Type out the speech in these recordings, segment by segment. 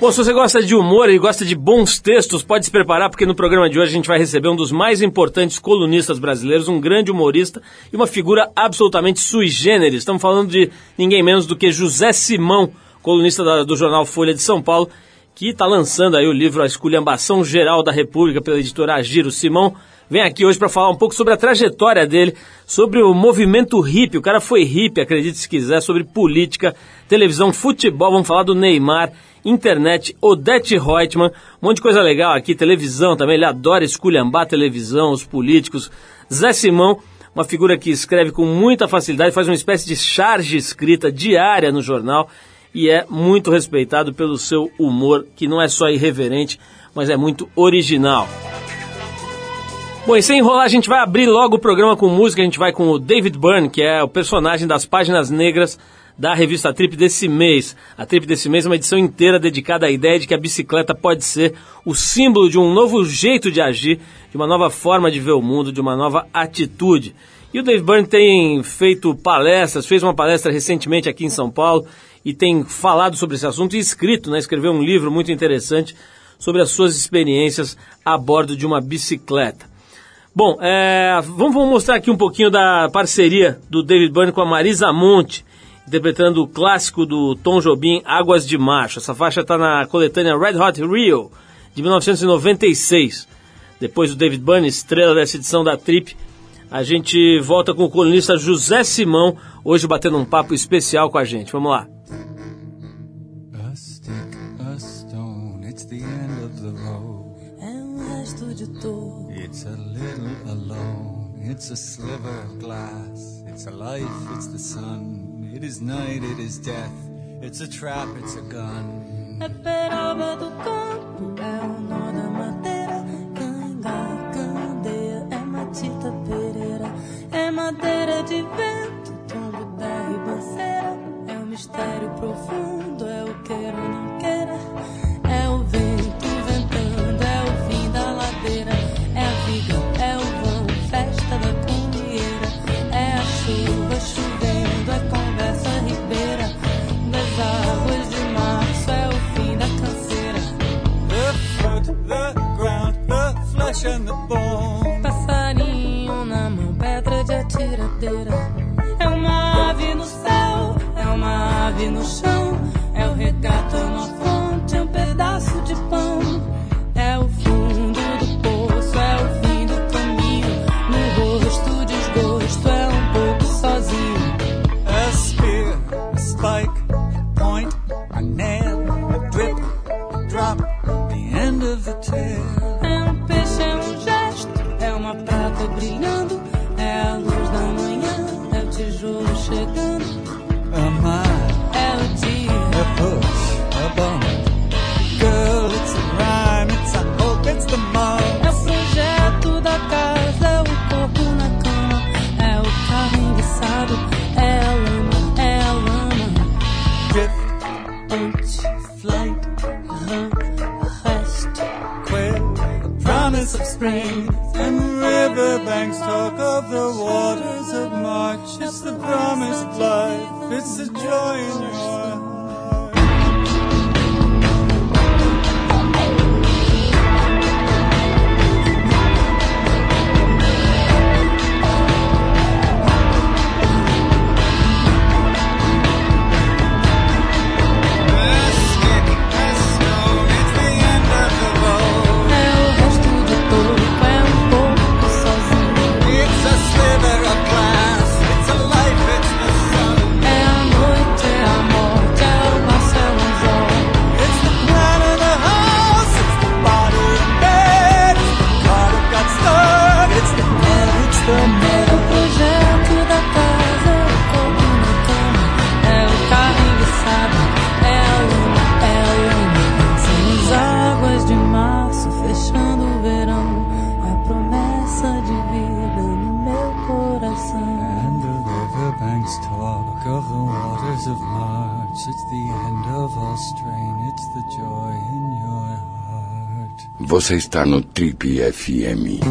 Bom, se você gosta de humor e gosta de bons textos, pode se preparar, porque no programa de hoje a gente vai receber um dos mais importantes colunistas brasileiros, um grande humorista e uma figura absolutamente sui generis. Estamos falando de ninguém menos do que José Simão, colunista da, do jornal Folha de São Paulo, que está lançando aí o livro A Esculhambação Geral da República pela editora Agiro. Simão vem aqui hoje para falar um pouco sobre a trajetória dele, sobre o movimento hippie. O cara foi hippie, acredite se quiser, sobre política, televisão, futebol. Vamos falar do Neymar internet, Odete Reutemann, um monte de coisa legal aqui, televisão também, ele adora esculhambar televisão, os políticos. Zé Simão, uma figura que escreve com muita facilidade, faz uma espécie de charge escrita diária no jornal e é muito respeitado pelo seu humor, que não é só irreverente, mas é muito original. Bom, e sem enrolar, a gente vai abrir logo o programa com música. A gente vai com o David Byrne, que é o personagem das páginas negras da revista Trip desse mês. A Trip desse mês é uma edição inteira dedicada à ideia de que a bicicleta pode ser o símbolo de um novo jeito de agir, de uma nova forma de ver o mundo, de uma nova atitude. E o Dave Byrne tem feito palestras, fez uma palestra recentemente aqui em São Paulo e tem falado sobre esse assunto e escrito, né, escreveu um livro muito interessante sobre as suas experiências a bordo de uma bicicleta. Bom, é, vamos, mostrar aqui um pouquinho da parceria do David Byrne com a Marisa Monte, interpretando o clássico do Tom Jobim, Águas de Macho. Essa faixa está na coletânea Red Hot Rio, de 1996. Depois do David Byrne, estrela dessa edição da Trip, a gente volta com o colunista José Simão, hoje batendo um papo especial com a gente. Vamos lá. It's a sliver of glass. It's a life, it's the sun. It is night, it is death. It's a trap, it's a gun. Você está no Trip FM.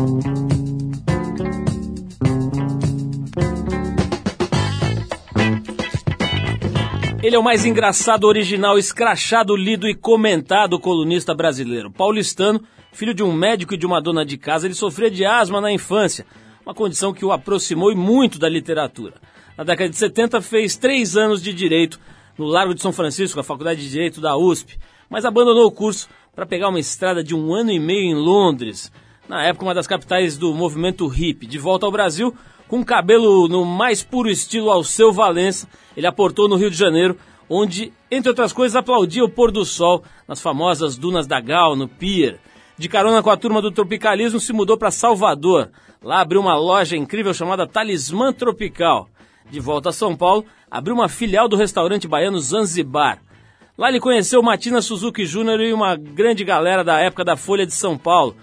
Ele é o mais engraçado, original, escrachado, lido e comentado colunista brasileiro. Paulistano, filho de um médico e de uma dona de casa, ele sofria de asma na infância, uma condição que o aproximou e muito da literatura. Na década de 70 fez três anos de Direito no Largo de São Francisco, a Faculdade de Direito da USP, mas abandonou o curso para pegar uma estrada de um ano e meio em Londres, na época uma das capitais do movimento hippie. De volta ao Brasil, com cabelo no mais puro estilo ao seu Valença, ele aportou no Rio de Janeiro, onde, entre outras coisas, aplaudia o pôr do sol nas famosas dunas da Gal, no Pier. De carona com a turma do tropicalismo, se mudou para Salvador. Lá abriu uma loja incrível chamada Talismã Tropical. De volta a São Paulo, abriu uma filial do restaurante baiano Zanzibar. Lá ele conheceu Matina Suzuki Júnior e uma grande galera da época da Folha de São Paulo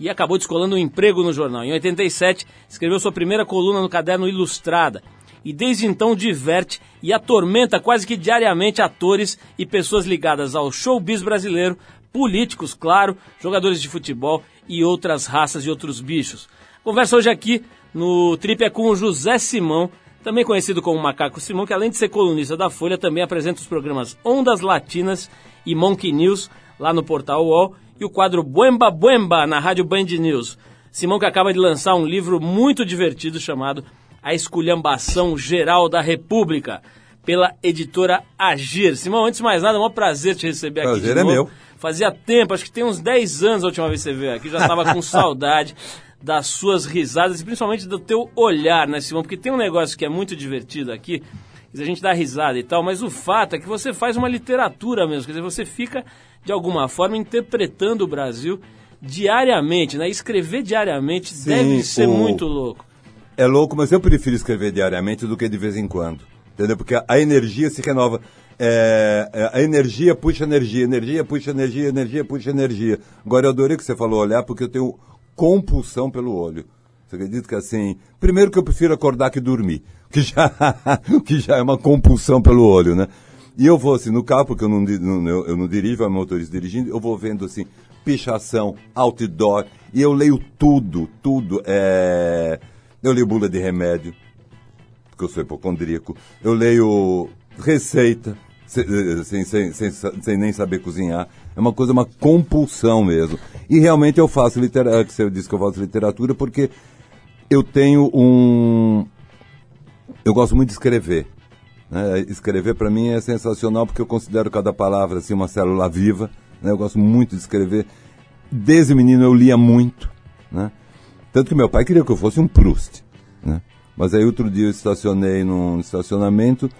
e acabou descolando um emprego no jornal. Em 87, escreveu sua primeira coluna no caderno Ilustrada. E desde então diverte e atormenta quase que diariamente atores e pessoas ligadas ao showbiz brasileiro, políticos, claro, jogadores de futebol e outras raças e outros bichos. Conversa hoje aqui no Trip é com o José Simão, também conhecido como Macaco Simão, que além de ser colunista da Folha, também apresenta os programas Ondas Latinas e Monkey News lá no portal UOL e o quadro Buemba Buemba na Rádio Band News. Simão que acaba de lançar um livro muito divertido chamado A Esculhambação Geral da República, pela editora Agir. Simão, antes de mais nada, é um prazer te receber aqui. Prazer é meu. Fazia tempo, acho que tem uns 10 anos a última vez que você veio aqui, já estava com saudade das suas risadas e principalmente do teu olhar, né, Simão? Porque tem um negócio que é muito divertido aqui, a gente dá risada e tal, mas o fato é que você faz uma literatura mesmo, quer dizer, você fica de alguma forma, interpretando o Brasil diariamente, né? Escrever diariamente Sim, deve ser o... muito louco. É louco, mas eu prefiro escrever diariamente do que de vez em quando. Entendeu? Porque a, energia se renova. É, é, a energia puxa energia, energia puxa energia, energia puxa energia. Agora eu adorei que você falou olhar, porque eu tenho compulsão pelo olho. Você acredita que assim. Primeiro que eu prefiro acordar que dormir. Que já, que já é uma compulsão pelo olho, né? E eu vou assim, no carro, porque eu não, não eu, não dirijo, é motorista dirigindo, eu vou vendo assim, pichação, outdoor, e eu leio tudo, tudo. É... Eu leio bula de remédio, porque eu sou hipocondríaco. Eu leio receita, eh, sem, sem, sem, sem, nem saber cozinhar. É uma coisa, uma compulsão mesmo. E realmente eu faço literatura, você disse que eu faço literatura porque eu tenho um... Eu gosto muito de escrever. Né? Escrever para mim é sensacional porque eu considero cada palavra assim uma célula viva. Né? Eu gosto muito de escrever. Desde menino eu lia muito, né? Tanto que meu pai queria que eu fosse um Proust, né? Mas aí outro dia eu estacionei num estacionamento,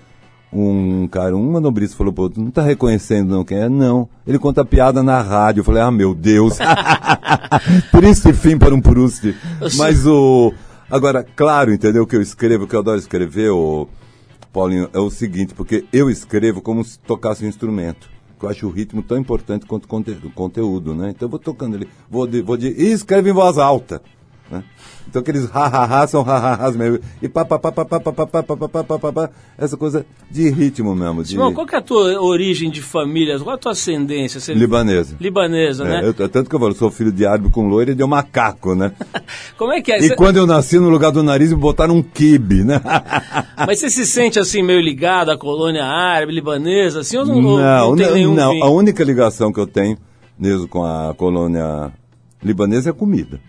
um cara, um manobrista falou, pô, tu não tá reconhecendo não quem é? Não. Ele conta piada na rádio. Eu falei, ah, meu Deus. Triste fim para um Proust. Mas o... Agora, claro, entendeu? Que eu escrevo, que eu adoro escrever, o... Paulinho, é o seguinte, porque eu escrevo como se tocasse um instrumento. Eu acho o ritmo tão importante quanto o conteúdo, né? Então eu vou tocando ele, vou de, vou de, e escreve em voz alta. Né? Então aqueles ha-ha-ha são ha-ha-has mesmo. E pá, pá, pá, pá, pá, pá, pá, pá, pá, pá, pá, pá, pá, essa coisa de ritmo mesmo. De... Simão, qual que é a tua origem de família? Qual é a tua ascendência? Você... Libanesa. Libanesa, né? É, eu, tanto que eu falo, sou filho de árabe com loira e de um macaco, né? Como é que é? E Cê... quando eu nasci, no lugar do nariz, me botaram um kibe, né? Mas você se sente assim, meio ligado à colônia árabe, libanesa, assim, ou não, não, não tem nenhum não. Fim? A única ligação que eu tenho mesmo com a colônia libanesa é comida.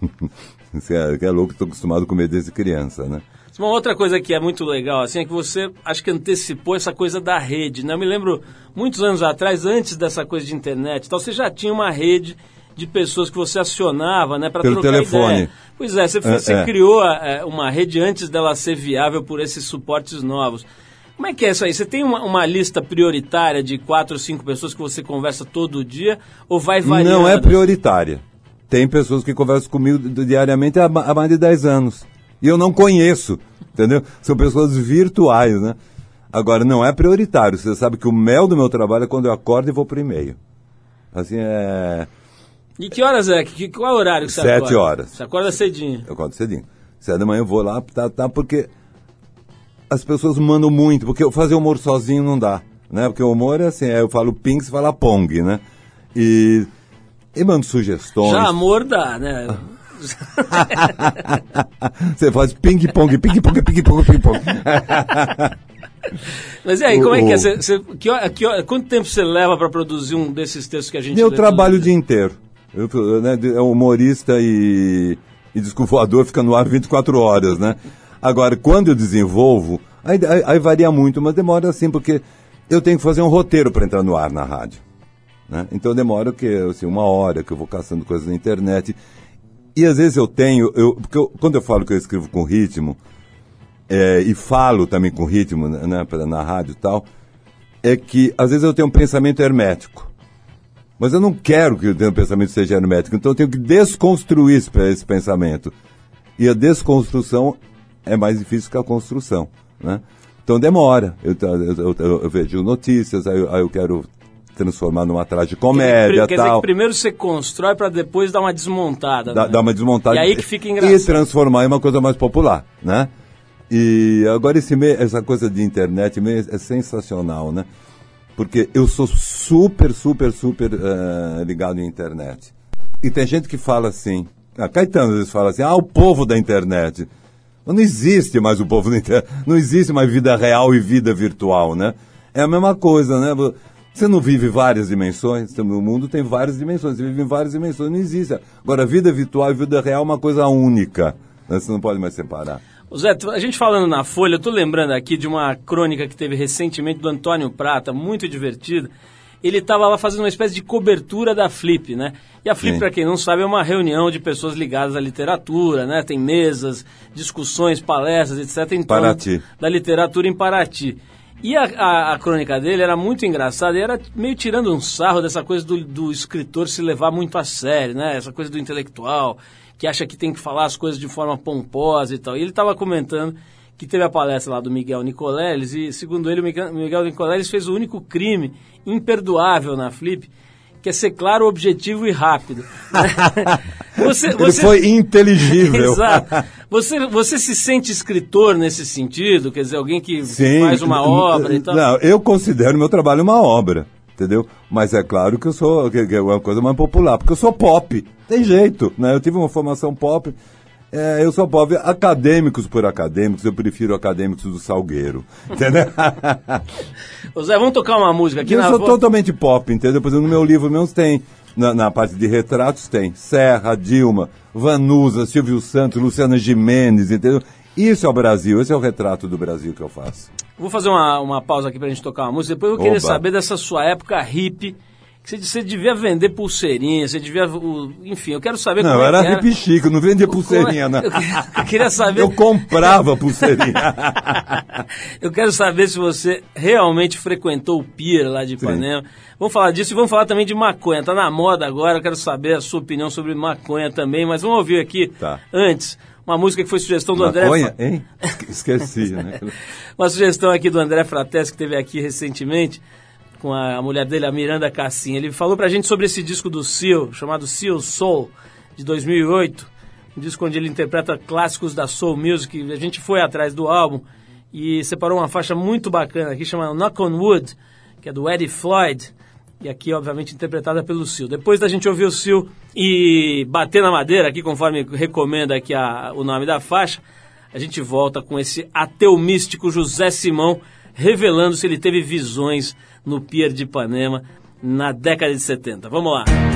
é, que é louco, estou acostumado a comer desde criança, né? Uma outra coisa que é muito legal, assim, é que você acho que antecipou essa coisa da rede, né? Eu me lembro, muitos anos atrás, antes dessa coisa de internet, então você já tinha uma rede de pessoas que você acionava, né, para trocar telefone. ideia. Pois é, você, é, você é. criou é, uma rede antes dela ser viável por esses suportes novos. Como é que é isso aí? Você tem uma, uma, lista prioritária de quatro ou cinco pessoas que você conversa todo dia ou vai variando? Não é prioritária. Tem pessoas que conversam comigo diariamente há, há mais de 10 anos. E eu não conheço, entendeu? São pessoas virtuais, né? Agora, não é prioritário. Você sabe que o mel do meu trabalho é quando eu acordo e vou pro e-mail. Assim, é... E que horas é? Que, qual é o horário que você Sete acorda? Sete horas. Você acorda cedinho? Eu acordo cedinho. Sete da manhã eu vou lá, tá, tá, porque as pessoas mandam muito, porque fazer humor sozinho não dá, né? Porque o humor é assim, é, eu falo ping, você fala pong, né? E e manda sugestões. Já amor dá, né? Você faz ping-pong, ping-pong, ping-pong, ping-pong. Mas e aí, como é que é? Que que quanto tempo você leva para produzir um desses textos que a gente Eu lê trabalho o dia inteiro. Eu, né, é humorista e, e disco voador fica no ar 24 horas, né? Agora, quando eu desenvolvo, aí, aí- aí varia muito, mas demora assim, porque eu tenho que fazer um roteiro para entrar no ar na rádio. Né? Então demora o quê? Assim, uma hora que eu vou caçando coisas na internet. E às vezes eu tenho, eu, porque eu- quando eu falo que eu escrevo com ritmo, é, e falo também com ritmo né, pra- na rádio e tal, é que às vezes eu tenho um pensamento hermético. Mas eu não quero que o meu pensamento seja hermético, então eu tenho que desconstruir esse, esse pensamento. E a desconstrução é mais difícil que a construção, né? Então demora. Eu, eu, eu- eu vejo notícias, aí, aí eu quero transformar numa de Quer comédia dizer, que tal. primeiro você constrói para depois dar uma desmontada. Dá, né? dá uma desmontada. E aí que fica engraçado. E transformar em uma coisa mais popular, né? E agora esse meio, essa coisa de internet meio é sensacional, né? Porque eu sou super, super, super eh, ligado em internet. E tem gente que fala assim, a Caetano às vezes fala assim, ah, o povo da internet. Não existe mais o povo da internet, não existe mais vida real e vida virtual, né? É a mesma coisa, né? Você não vive várias dimensões, o mundo tem várias dimensões, você vive em várias dimensões, não existe. Agora, vida virtual e vida real é uma coisa única, né? você não pode mais separar. Zé, a gente falando na Folha, eu tô lembrando aqui de uma crônica que teve recentemente do Antônio Prata, muito divertida. Ele estava lá fazendo uma espécie de cobertura da Flip, né? E a Flip, para quem não sabe, é uma reunião de pessoas ligadas à literatura, né? Tem mesas, discussões, palestras, etc. em Paraty. da literatura em Paraty. E a, a- a crônica dele era muito engraçada e era meio tirando um sarro dessa coisa do, do escritor se levar muito a sério, né? Essa coisa do intelectual, que acha que tem que falar as coisas de forma pomposa e tal. E ele estava comentando que teve a palestra lá do Miguel Nicoleles e, segundo ele, o Miguel, Nicoleles fez o único crime imperdoável na Flip, que é ser claro, objetivo e rápido. você, Ele você- foi inteligível. Exato. Você, você se sente escritor nesse sentido? Quer dizer, alguém que Sim. faz uma obra e tal? Não, eu considero meu trabalho uma obra, entendeu? Mas é claro que eu sou que, que é uma coisa mais popular, porque eu sou pop. Tem jeito, né? Eu tive uma formação pop. É, eu sou pop. Acadêmicos por acadêmicos, eu prefiro acadêmicos do Salgueiro. Entendeu? Ô Zé, vamos tocar uma música aqui eu na sou totalmente pop, entendeu? Por exemplo, no meu livro mesmo tem, na, na parte de retratos tem Serra, Dilma, Vanusa, Silvio Santos, Luciana Gimenez, entendeu? Isso é o Brasil, esse é o retrato do Brasil que eu faço. Vou fazer uma, uma pausa aqui pra gente tocar uma música. Depois eu queria Oba. saber dessa sua época hippie. Você, você devia vender pulseirinha, você devia. o- enfim, eu quero saber Não, como é era que era. não vendia é- pulseirinha, não. Eu, eu queria saber. Eu comprava pulseirinha. eu quero saber se você realmente frequentou o Pier lá de Ipanema. Vamos falar disso e vamos falar também de maconha. Tá na moda agora, eu quero saber a sua opinião sobre maconha também, mas vamos ouvir aqui Tá. antes uma música que foi sugestão do André. Maconha, hein? Esque- Esqueci, né? Uma sugestão aqui do André Frates, que teve aqui recentemente, com a mulher dele, a Miranda Cassim. Ele falou pra gente sobre esse disco do Seal, chamado Seal Soul, de 2008. Um disco onde ele interpreta clássicos da Soul Music. A gente foi atrás do álbum e separou uma faixa muito bacana aqui, chamada Knock on Wood, que é do Eddie Floyd. E aqui, obviamente, interpretada pelo Seal. Depois da gente ouvir o Seal e bater na madeira, aqui conforme recomenda aqui a- o nome da faixa, a gente volta com esse ateu místico José Simão, revelando se ele teve visões no Pier de Ipanema na década de 70. Vamos lá.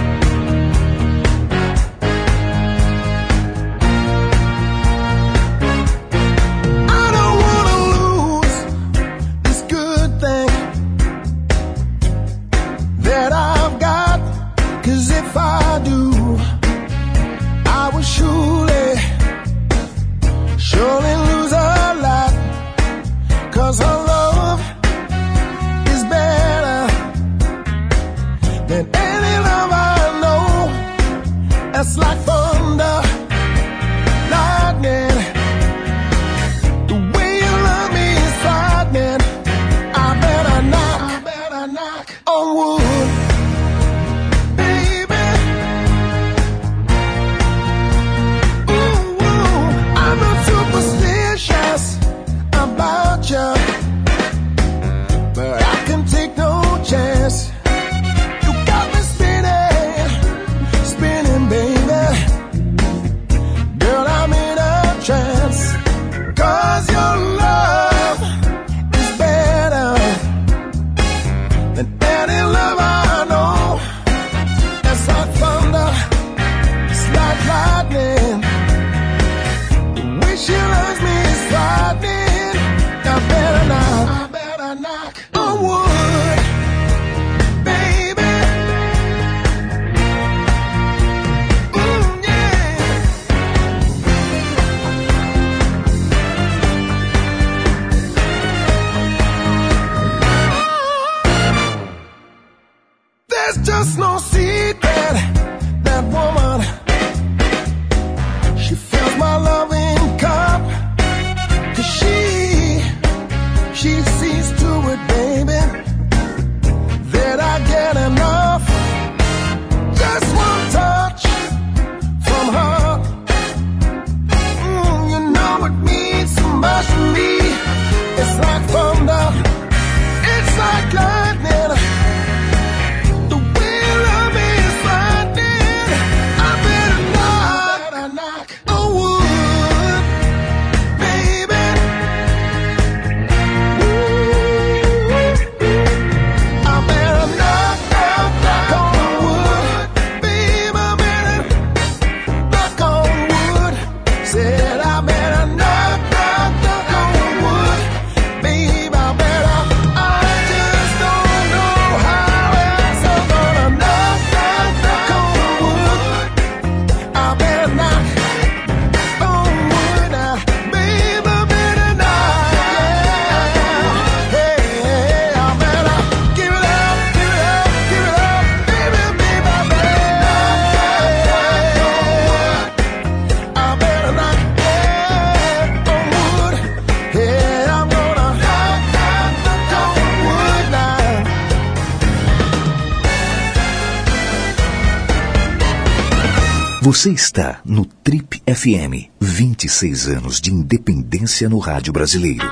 Você está no Trip FM. 26 anos de independência no rádio brasileiro.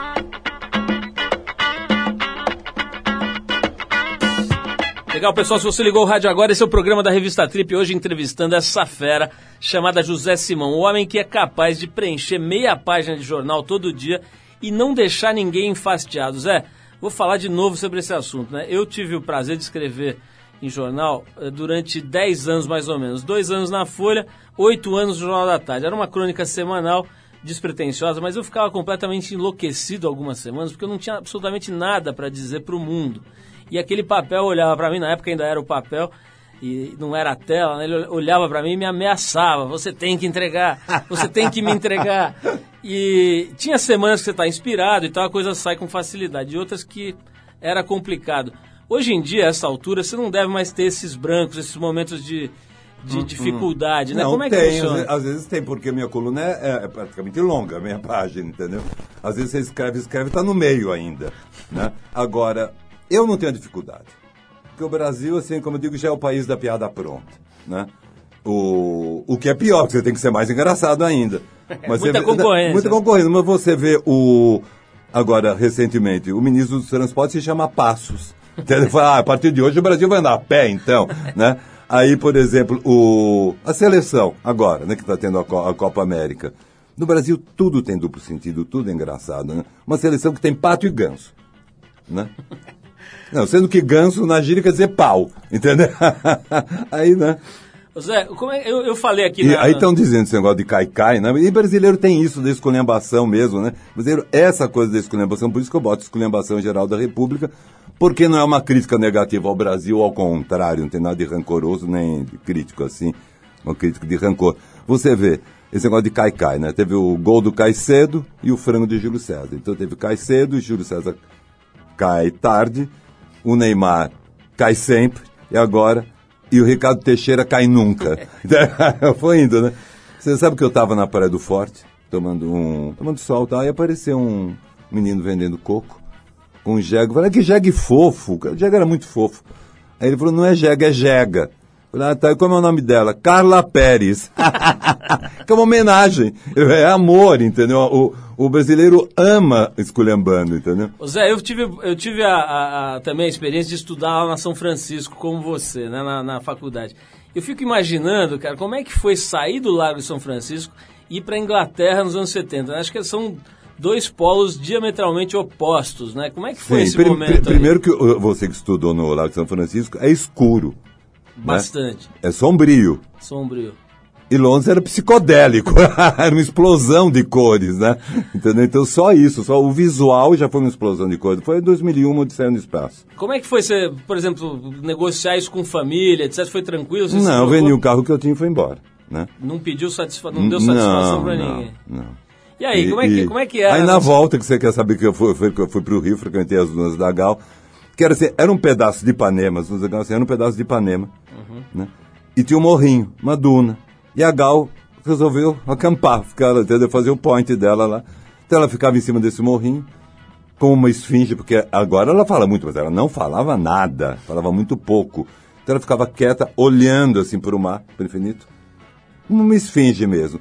Legal, pessoal, se você ligou o rádio agora, esse é o programa da revista Trip, hoje entrevistando essa fera chamada José Simão, o homem que é capaz de preencher meia página de jornal todo dia e não deixar ninguém enfastiado. Zé, vou falar de novo sobre esse assunto, né? Eu tive o prazer de escrever em jornal eh, durante 10 anos mais ou menos, dois anos na Folha, oito anos no Jornal da Tarde. Era uma crônica semanal, despretensiosa, mas eu ficava completamente enlouquecido algumas semanas porque eu não tinha absolutamente nada para dizer para o mundo. E aquele papel olhava para mim, na época ainda era o papel, e não era a tela, né? ele olhava para mim e me ameaçava: você tem que entregar, você tem que me entregar. E tinha semanas que você está inspirado e tal, a coisa sai com facilidade, e outras que era complicado. Hoje em dia, a essa altura, você não deve mais ter esses brancos, esses momentos de, de dificuldade, né? Não, Como é que tem, às funciona? vezes, às vezes tem, porque minha coluna é, é praticamente longa, a minha página, entendeu? Às vezes você escreve, escreve, está no meio ainda, né? Agora, eu não tenho dificuldade. Porque o Brasil, assim, como eu digo, já é o país da piada pronta, né? O, o que é pior, porque você tem que ser mais engraçado ainda. Mas Muita vê- concorrência. Muita concorrência, mas você vê o... Agora, recentemente, o ministro dos Transportes se chama Passos. Ele fala, ah, a partir de hoje o Brasil vai andar a pé, então, né? Aí, por exemplo, o, a seleção, agora, né, que está tendo a, Co- a Copa América. No Brasil, tudo tem duplo sentido, tudo é engraçado, né? Uma seleção que tem pato e ganso, né? Não, sendo que ganso na gíria quer dizer pau, entendeu? Aí, né? Zé, como é, eu, eu falei aqui na- aí estão dizendo esse negócio de cai-cai, né? E brasileiro tem isso da esculhambação mesmo, né? Brasileiro, essa coisa da esculhambação, por isso que eu boto esculhambação geral da República, porque não é uma crítica negativa ao Brasil, ao contrário, não tem nada de rancoroso nem de crítico assim, uma crítica de rancor. Você vê, esse negócio de cai-cai, né? Teve o gol do Caicedo e o frango de Júlio César. Então teve Caicedo Júlio César cai tarde, o Neymar cai sempre, e agora, e o Ricardo Teixeira cai nunca. Foi indo, né? Você sabe que eu estava na Praia do Forte, tomando um. tomando sol tal, e apareceu um menino vendendo coco, com um jegue. Eu Falei, "Ah, que jegue fofo, o jegue era muito fofo. Aí ele falou, não é jegue, é jega. Eu Falei, ah, tá, e como é o nome dela? Carla Pérez. que é uma homenagem. É amor, entendeu? O, o brasileiro ama esculhambando, entendeu? Ô Zé, eu tive, eu tive a, a- a- também a experiência de estudar lá na São Francisco, como você, né, na, na faculdade. Eu fico imaginando, cara, como é que foi sair do Lago de São Francisco e ir para Inglaterra nos anos 70. Acho que são dois polos diametralmente opostos, né? Como é que foi Sim, esse prim- momento? pri- aí? primeiro que uh, você que estudou no Lago de São Francisco, é escuro, Bastante é sombrio. sombrio. E Londres era psicodélico, era uma explosão de cores, né? Entendeu? Então só isso, só o visual já foi uma explosão de cores. Foi em 2001, Odisseia no Espaço. Como é que foi você, por exemplo, negociar isso com família, etc? Foi tranquilo? Não, vendi o carro que eu tinha e foi embora, né? Não pediu satisfação, não deu satisfação não, pra não, ninguém. Não. E aí, como, é que, como é que é? Aí na volta que você quer saber que eu fui, fui, fui pro Rio, frequentei as dunas da Gal, que era assim, era um pedaço de Ipanema, se não me engano, assim, era um pedaço de Ipanema, né? E tinha um morrinho, uma duna. E a Gal resolveu acampar, ficar, entendeu? fazer o point dela lá. Então ela ficava em cima desse morrinho, como uma esfinge, porque agora ela fala muito, mas ela não falava nada, falava muito pouco. Então ela ficava quieta, olhando assim para o mar, para o infinito, como uma esfinge mesmo.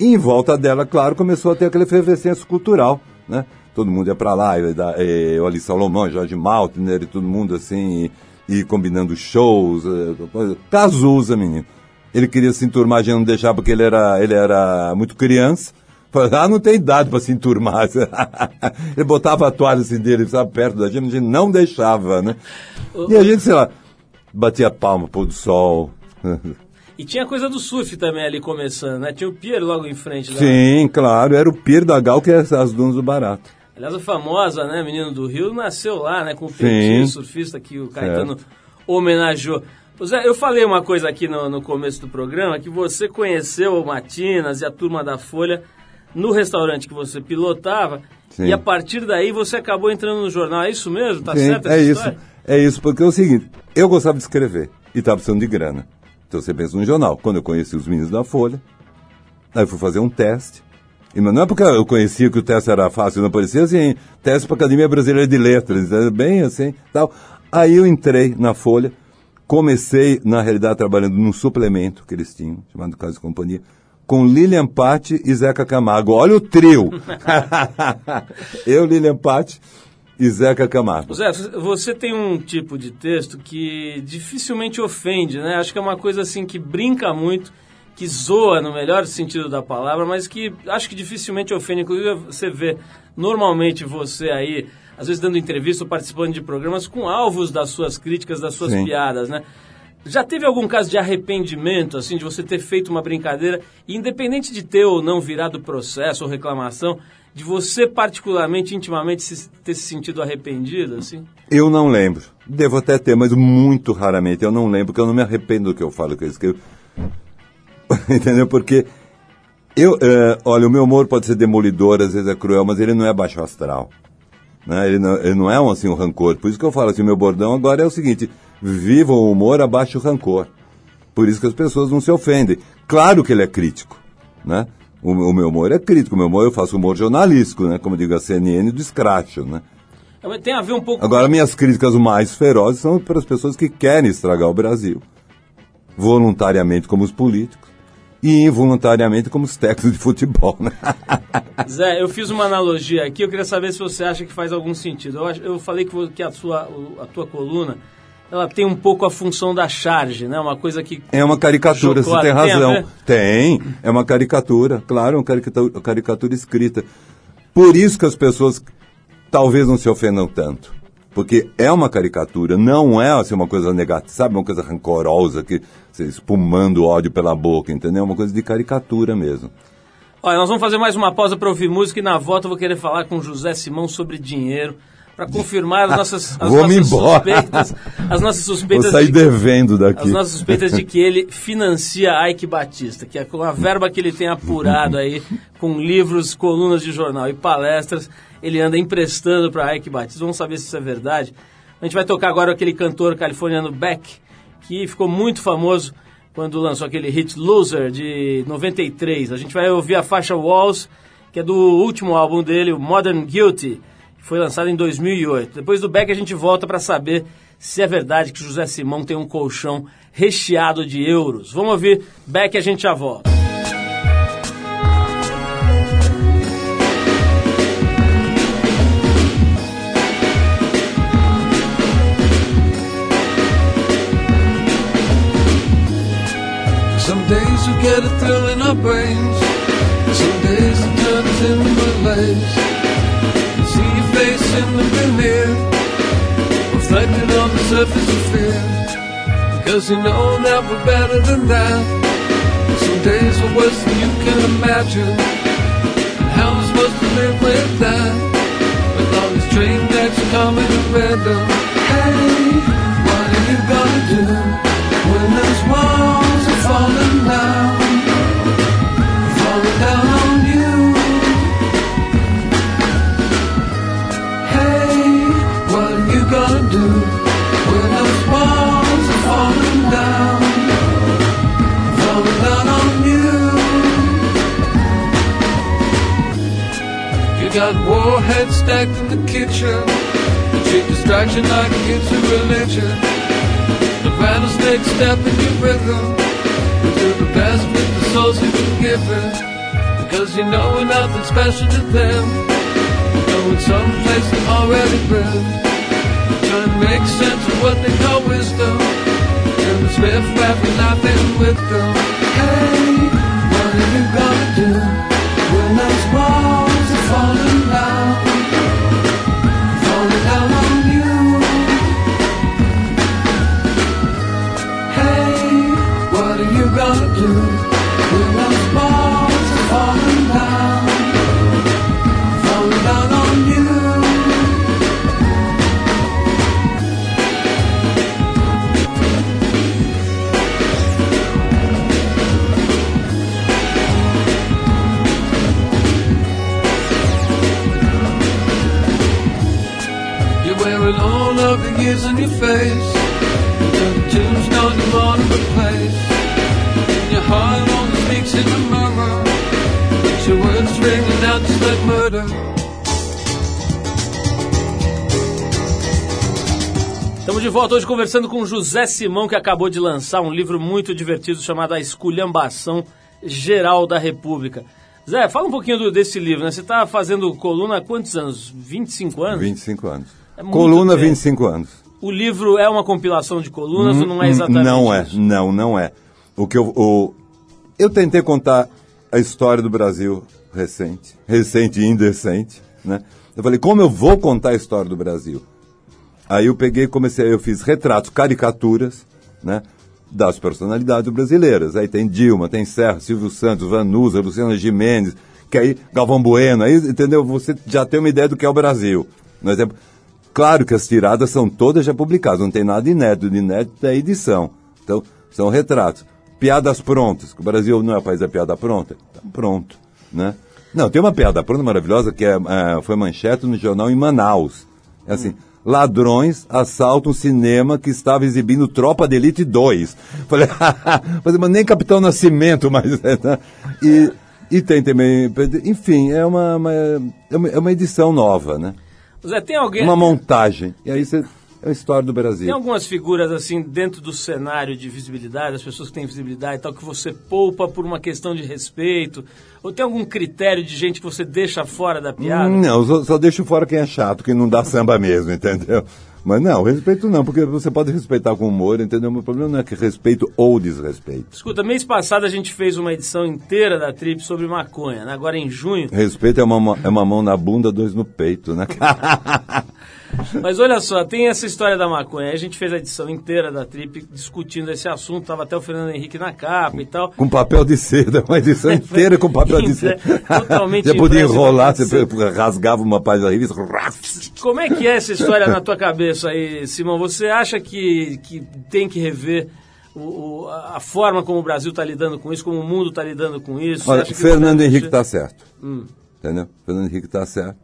E em volta dela, claro, começou a ter aquela efervescência cultural, né? Todo mundo ia para lá, e, e, o Ali Salomão, Jorge Maltner e todo mundo assim, e, e combinando shows, eh, coisa. Cazuza, menino. Ele queria se enturmar, a gente não deixava porque ele era, ele era muito criança. Ah, não tem idade para se enturmar. ele botava a toalha assim dele, sabe, perto da gente, a gente não deixava, né? E a gente, sei lá, batia palma, pôr do sol. E tinha coisa do surf também ali começando, né? Tinha o pier logo em frente. da- Sim, claro, era o pier da Gal, que é as dunas do barato. Aliás, a famosa, né, Menino do Rio, nasceu lá, né, com o Sim. Peitinho, surfista que o Caetano homenageou. Ô Zé, eu falei uma coisa aqui no, no começo do programa, que você conheceu o Matinas e a turma da Folha no restaurante que você pilotava, Sim. e a partir daí você acabou entrando no jornal. É isso mesmo? Tá Sim, certo é isso. história? É isso, porque é o seguinte, eu gostava de escrever e estava precisando de grana. Então você pensa num jornal. Quando eu conheci os meninos da Folha, aí eu fui fazer um teste. E não é porque eu conhecia que o teste era fácil, não parecia assim, teste para a Academia Brasileira de Letras, é bem assim, tal. Aí eu entrei na Folha, comecei, na realidade, trabalhando num suplemento que eles tinham, chamado Casa e Companhia, com Lilian Patti e Zeca Camargo. Olha o trio! eu, Lilian Patti e Zeca Camargo. Zé, você tem um tipo de texto que dificilmente ofende, né? Acho que é uma coisa assim que brinca muito, que zoa no melhor sentido da palavra, mas que acho que dificilmente ofende. Inclusive, você vê normalmente você aí, às vezes dando entrevista ou participando de programas com alvos das suas críticas, das suas Sim. piadas, né? Já teve algum caso de arrependimento, assim, de você ter feito uma brincadeira, e independente de ter ou não virado processo ou reclamação, de você particularmente, intimamente, se- ter se sentido arrependido, assim? Eu não lembro. Devo até ter, mas muito raramente. Eu não lembro, porque eu não me arrependo do que eu falo que eu escrevo. Entendeu? Porque eu, eh, olha, o meu humor pode ser demolidor, às vezes é cruel, mas ele não é baixo astral. Né? Ele, não, ele não é um, assim, um rancor. Por isso que eu falo assim, meu bordão agora é o seguinte, viva o humor abaixo o rancor. Por isso que as pessoas não se ofendem. Claro que ele é crítico, né? O, o meu humor é crítico, o meu humor eu faço humor jornalístico, né? Como digo, a CNN do escracho, né? É, Tem a ver um pouco Agora, minhas críticas mais ferozes são para as pessoas que querem estragar o Brasil. Voluntariamente como os políticos e involuntariamente como os técnicos de futebol, né? Zé, eu fiz uma analogia aqui, eu queria saber se você acha que faz algum sentido. Eu, eu falei que, que a, sua, a tua coluna, ela tem um pouco a função da charge, né? Uma coisa que... É uma caricatura, você tem razão. ver? Tem, é uma caricatura, claro, é uma caricatura, caricatura escrita. Por isso que as pessoas talvez não se ofendam tanto. Porque é uma caricatura, não é assim, uma coisa negativa, sabe? Uma coisa rancorosa, que você espumando ódio pela boca, entendeu? É uma coisa de caricatura mesmo. Olha, nós vamos fazer mais uma pausa para ouvir música e na volta eu vou querer falar com José Simão sobre dinheiro, para confirmar as nossas, as nossas suspeitas. As nossas Vou suspeitas sair de- devendo daqui. As nossas suspeitas de que ele financia Ike Batista, que é com a verba que ele tem apurado aí, com livros, colunas de jornal e palestras, ele anda emprestando para Ike Batista. Vamos saber se isso é verdade. A gente vai tocar agora aquele cantor californiano Beck, que ficou muito famoso quando lançou aquele hit Loser de 93. A gente vai ouvir a faixa Walls, que é do último álbum dele, o Modern Guilty, foi lançado em 2008. Depois do Beck a gente volta para saber se é verdade que José Simão tem um colchão recheado de euros. Vamos ouvir Beck a gente já volta. Get a thrill in our brains. Some days it turns. See your face in the mirror, reflected on the surface of fear. Because you know that we're better than that. Some days are worse than you can imagine. And how am I supposed to live with that? With all these train wrecks coming at random. Hey, distraction like a religion. The rattlesnake step in your rhythm. Do the best with the souls you've been given. Because you know we're nothing special to them. You know in some place they're already been. Trying to make sense of what they call wisdom. And the Smith rapping laughing with them. Estamos de volta hoje conversando com José Simão, que acabou de lançar um livro muito divertido chamado A Esculhambação Geral da República. Zé, fala um pouquinho do- desse livro, né? Você está fazendo coluna há quantos anos? 25 anos? 25 anos. É Coluna, tempo. 25 anos. O livro é uma compilação de colunas ou não é exatamente Não é, isso? não, não é. O que eu, o, eu tentei contar a história do Brasil recente, recente e indecente, né? Eu falei, como eu vou contar a história do Brasil? Aí eu peguei e comecei, eu fiz retratos, caricaturas, né? Das personalidades brasileiras. Aí tem Dilma, tem Serra, Silvio Santos, Vanusa, Luciana Gimenez, que aí, Galvão Bueno, aí, entendeu? Você já tem uma ideia do que é o Brasil. No exemplo, claro que as tiradas são todas já publicadas, não tem nada inédito, de inédito é edição. Então, são retratos. Piadas prontas, que o Brasil não é o país da piada pronta, tá pronto, né? Não, tem uma piada pronta maravilhosa que é, é, foi manchete no jornal em Manaus. É assim, ladrões assaltam um cinema que estava exibindo Tropa de Elite 2. Falei, mas nem Capitão Nascimento, mas... né? E, e tem também, enfim, é uma, uma- é uma, é uma edição nova, né? Zé, tem alguém... Uma montagem. E aí você, é a história do Brasil. Tem algumas figuras assim dentro do cenário de visibilidade, as pessoas que têm visibilidade e tal, que você poupa por uma questão de respeito? Ou tem algum critério de gente que você deixa fora da piada? Não, só, só deixo fora quem é chato, quem não dá samba mesmo, entendeu? Mas não, respeito não, porque você pode respeitar com humor, entendeu? O meu problema não é que respeito ou desrespeito. Escuta, mês passado a gente fez uma edição inteira da Trip sobre maconha, né? Agora em junho. Respeito é uma, é uma mão na bunda, dois no peito, né? Mas olha só, tem essa história da maconha. A gente fez a edição inteira da Trip discutindo esse assunto. Tava até o Fernando Henrique na capa e tal. com papel de seda, uma edição inteira com papel de seda. Totalmente Você podia enrolar, você rasgava uma página da revista. Como é que é essa história na tua cabeça aí, Simão? Você acha que, que tem que rever o, o- a forma como o Brasil está lidando com isso, como o mundo está lidando com isso? Olha, Fernando Henrique está certo. Hum. Entendeu? Fernando Henrique está certo.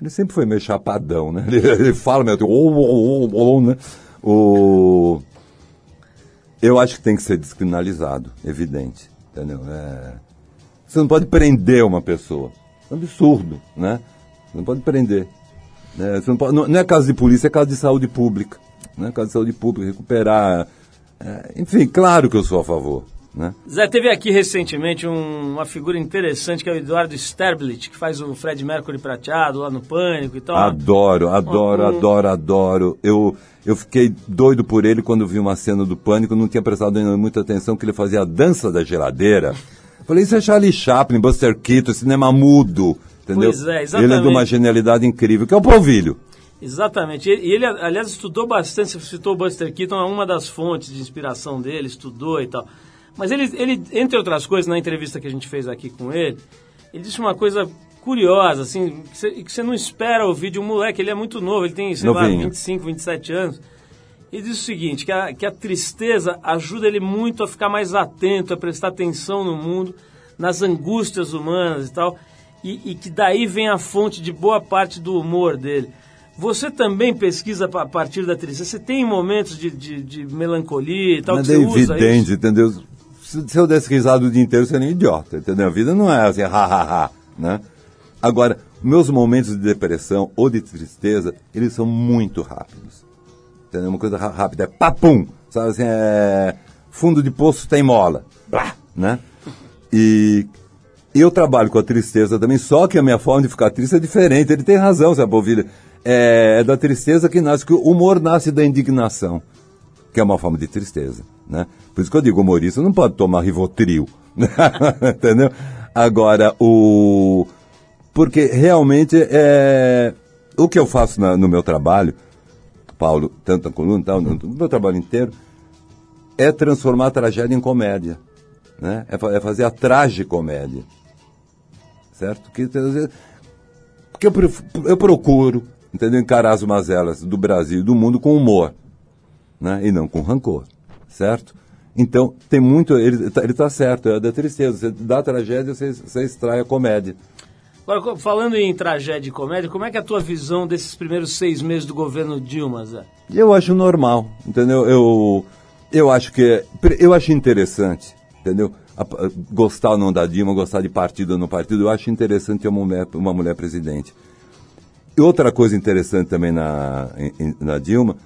Ele sempre foi meio chapadão, né? Ele, ele fala meio. Oh, oh, oh, né? O... Eu acho que tem que ser descriminalizado, evidente. Entendeu? É... Você não pode prender uma pessoa. É um absurdo, né? Você não pode prender. Você não, pode- não é caso de polícia, é caso de saúde pública. Não é caso de saúde pública, recuperar. é, enfim, claro que eu sou a favor. Né? Zé, teve aqui recentemente um- uma figura interessante que é o Eduardo Sterblit, que faz o Fred Mercury prateado lá no Pânico e tal. Adoro, adoro, Um- adoro, adoro. Eu, eu fiquei doido por ele quando vi uma cena do Pânico, não tinha prestado muita atenção que ele fazia a dança da geladeira. Falei, isso é Charlie Chaplin, Buster Keaton, cinema mudo, entendeu? Pois é, Ele é de exatamente. uma genialidade incrível, que é o Polvilho. Exatamente. E ele- e ele, aliás, estudou bastante. Você citou o Buster Keaton, é uma das fontes de inspiração dele, estudou e tal. Mas ele, ele, entre outras coisas, na entrevista que a gente fez aqui com ele, ele disse uma coisa curiosa, assim, que você, não espera ouvir de um moleque. Ele é muito novo, ele tem, sei lá, Novinho. 25, 27 anos. Ele diz o seguinte, que a, que a tristeza ajuda ele muito a ficar mais atento, a prestar atenção no mundo, nas angústias humanas e tal, e, e que daí vem a fonte de boa parte do humor dele. Você também pesquisa a partir da tristeza? Você tem momentos de, de, de melancolia e tal Mas que é evidente, isso? entendeu? Se, eu desse risada o dia inteiro, eu seria um idiota, entendeu? A vida não é assim, ha, ha, ha, né? Agora, meus momentos de depressão ou de tristeza, eles são muito rápidos. Entendeu? Uma coisa rápida, é papum, sabe assim, é fundo de poço tem mola, Blá, né? E eu trabalho com a tristeza também, só que a minha forma de ficar triste é diferente. Ele tem razão, Zé Bovilha. É, é da tristeza que nasce, que o humor nasce da indignação, que é uma forma de tristeza, né? Por isso que eu digo, humorista não pode tomar Rivotril, entendeu? Agora, o... Porque realmente é... O que eu faço na- no meu trabalho, Paulo, tanto na coluna, tal, no, no meu trabalho inteiro, é transformar a tragédia em comédia. Né? É, é fazer a tragicomédia. Certo? Que, porque eu, eu procuro entendeu? encarar as mazelas do Brasil e do mundo com humor. Né? E não com rancor. Certo? Então, tem muito. Ele está ele tá certo, é da tristeza. Você, da tragédia, você, você extrai a comédia. Agora, falando em tragédia e comédia, como é que é a tua visão desses primeiros seis meses do governo Dilma, Zé? Eu acho normal, entendeu? Eu, eu acho que eu acho interessante, entendeu? Gostar ou não da Dilma, gostar de partido ou não partido, eu acho interessante ter uma mulher, uma mulher presidente. E outra coisa interessante também na, na Dilma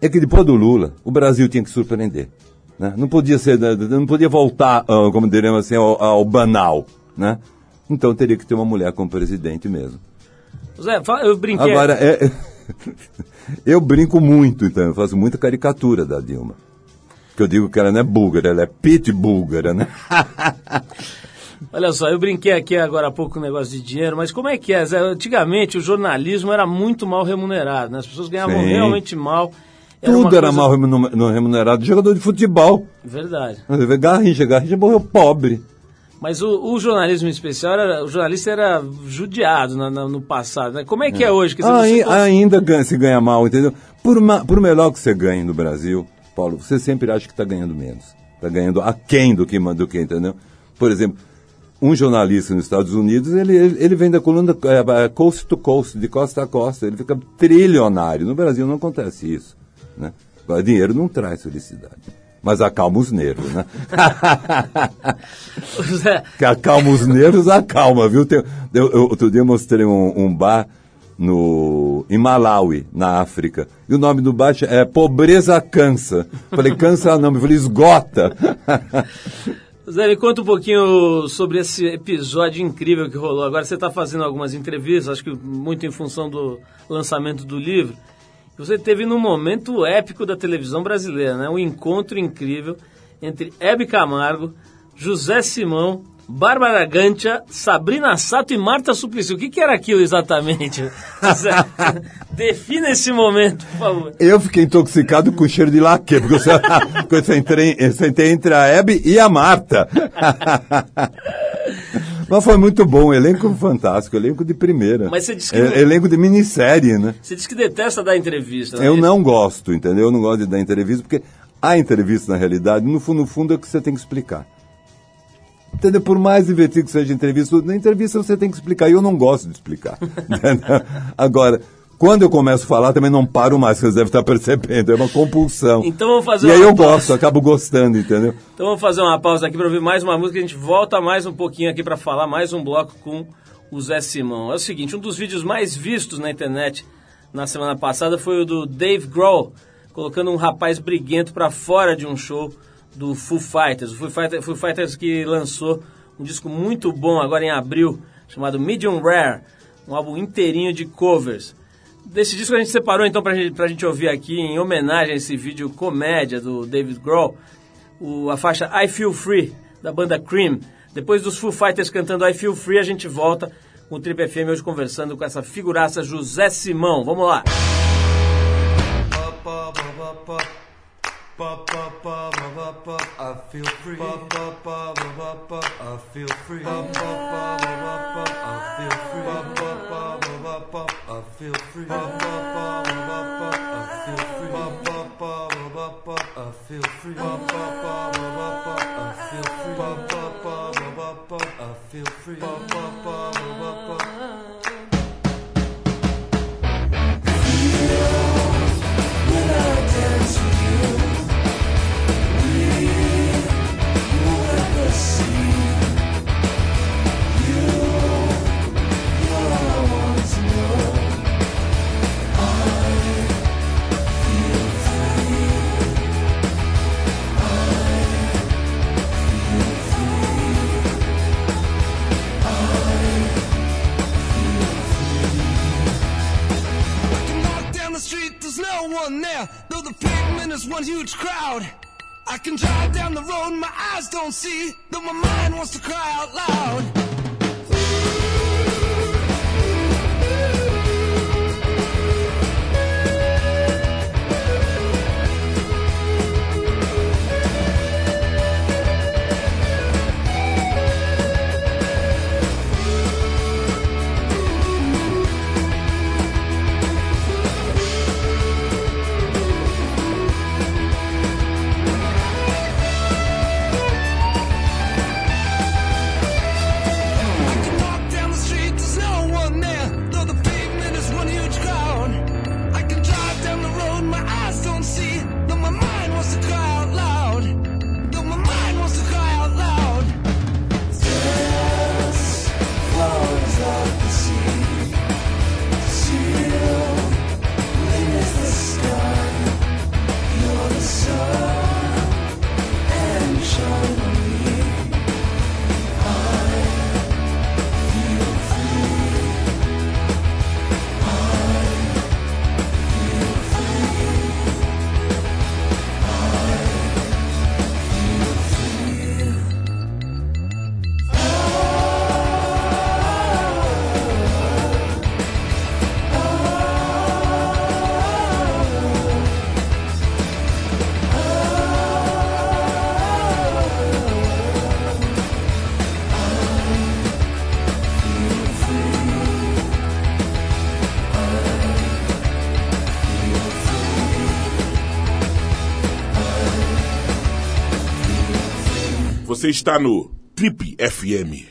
é que depois do Lula, o Brasil tinha que surpreender. Né? Não podia ser, não podia voltar, ah, como diremos assim, ao, ao banal, né? Então teria que ter uma mulher como presidente mesmo. Zé, eu brinquei. Agora, é, eu brinco muito, então, eu faço muita caricatura da Dilma. Que eu digo que ela não é búlgara, ela é pit búlgara, né? Olha só, eu brinquei aqui agora há pouco com o negócio de dinheiro, mas como é que é, Zé? Antigamente o jornalismo era muito mal remunerado, né? As pessoas ganhavam Sim. realmente mal. Tudo era coisa- mal no remunerado. Jogador de futebol. Verdade. Garrincha, Garrincha morreu pobre. Mas o, o jornalismo em especial, era, o jornalista era judiado na- no passado, né? Como é que é, hoje? Quer dizer, Ai- você cons- ainda ganha- se ganha mal, entendeu? Por, ma- por melhor que você ganhe no Brasil, Paulo, você sempre acha que está ganhando menos. Está ganhando aquém do que, do que, entendeu? Por exemplo, um jornalista nos Estados Unidos, ele, ele, ele vem da coluna é, é, coast to coast, de costa a costa, ele fica trilionário. No Brasil não acontece isso. Né? Agora, dinheiro não traz felicidade. Mas acalma os nervos, né? Que acalma os nervos, acalma, viu? Tem, eu, eu, outro dia eu mostrei um, um bar no, em Malawi, na África. E o nome do bar é Pobreza Cansa. Falei, cansa não, eu falei, esgota. Zé, me conta um pouquinho sobre esse episódio incrível que rolou. Agora você está fazendo algumas entrevistas, acho que muito em função do lançamento do livro. Você teve num momento épico da televisão brasileira, né? Um encontro incrível entre Hebe Camargo, José Simão, Bárbara Gantia, Sabrina Sato e Marta Suplicy. O que, que era aquilo exatamente? Defina esse momento, por favor. Eu fiquei intoxicado com o cheiro de laque, porque eu, sentei, eu sentei entre a Hebe e a Marta. Mas foi muito bom, elenco fantástico, elenco de primeira. Mas você disse que não- Elenco de minissérie, né? Você disse que detesta dar entrevista. né? Eu não gosto, entendeu? Eu não gosto de dar entrevista, porque a entrevista, na realidade, no fundo, no fundo, é o que você tem que explicar. Entendeu? Por mais divertido que seja a entrevista, na entrevista você tem que explicar, e eu não gosto de explicar. Agora, quando eu começo a falar, também não paro mais, vocês devem estar percebendo, é uma compulsão. Então vamos fazer E aí eu pausa. gosto, acabo gostando, entendeu? Então vamos fazer uma pausa aqui para ouvir mais uma música. A gente volta mais um pouquinho aqui para falar mais um bloco com o Zé Simão. É o seguinte, um dos vídeos mais vistos na internet na semana passada foi o do Dave Grohl, colocando um rapaz briguento para fora de um show do Foo Fighters. O Foo Fighters, Foo Fighters que lançou um disco muito bom agora em abril, chamado Medium Rare, um álbum inteirinho de covers. Desse disco a gente separou então pra gente, pra gente ouvir aqui, em homenagem a esse vídeo comédia do David Grohl, o- a faixa I Feel Free, da banda Cream. Depois dos Foo Fighters cantando I Feel Free, a gente volta com o Trip FM hoje conversando com essa figuraça José Simão. Vamos lá! I feel free. I feel free. I feel free. I feel free. I feel free. I feel free. Don't see, though my mind wants to cry out loud. Você está no Trip FM.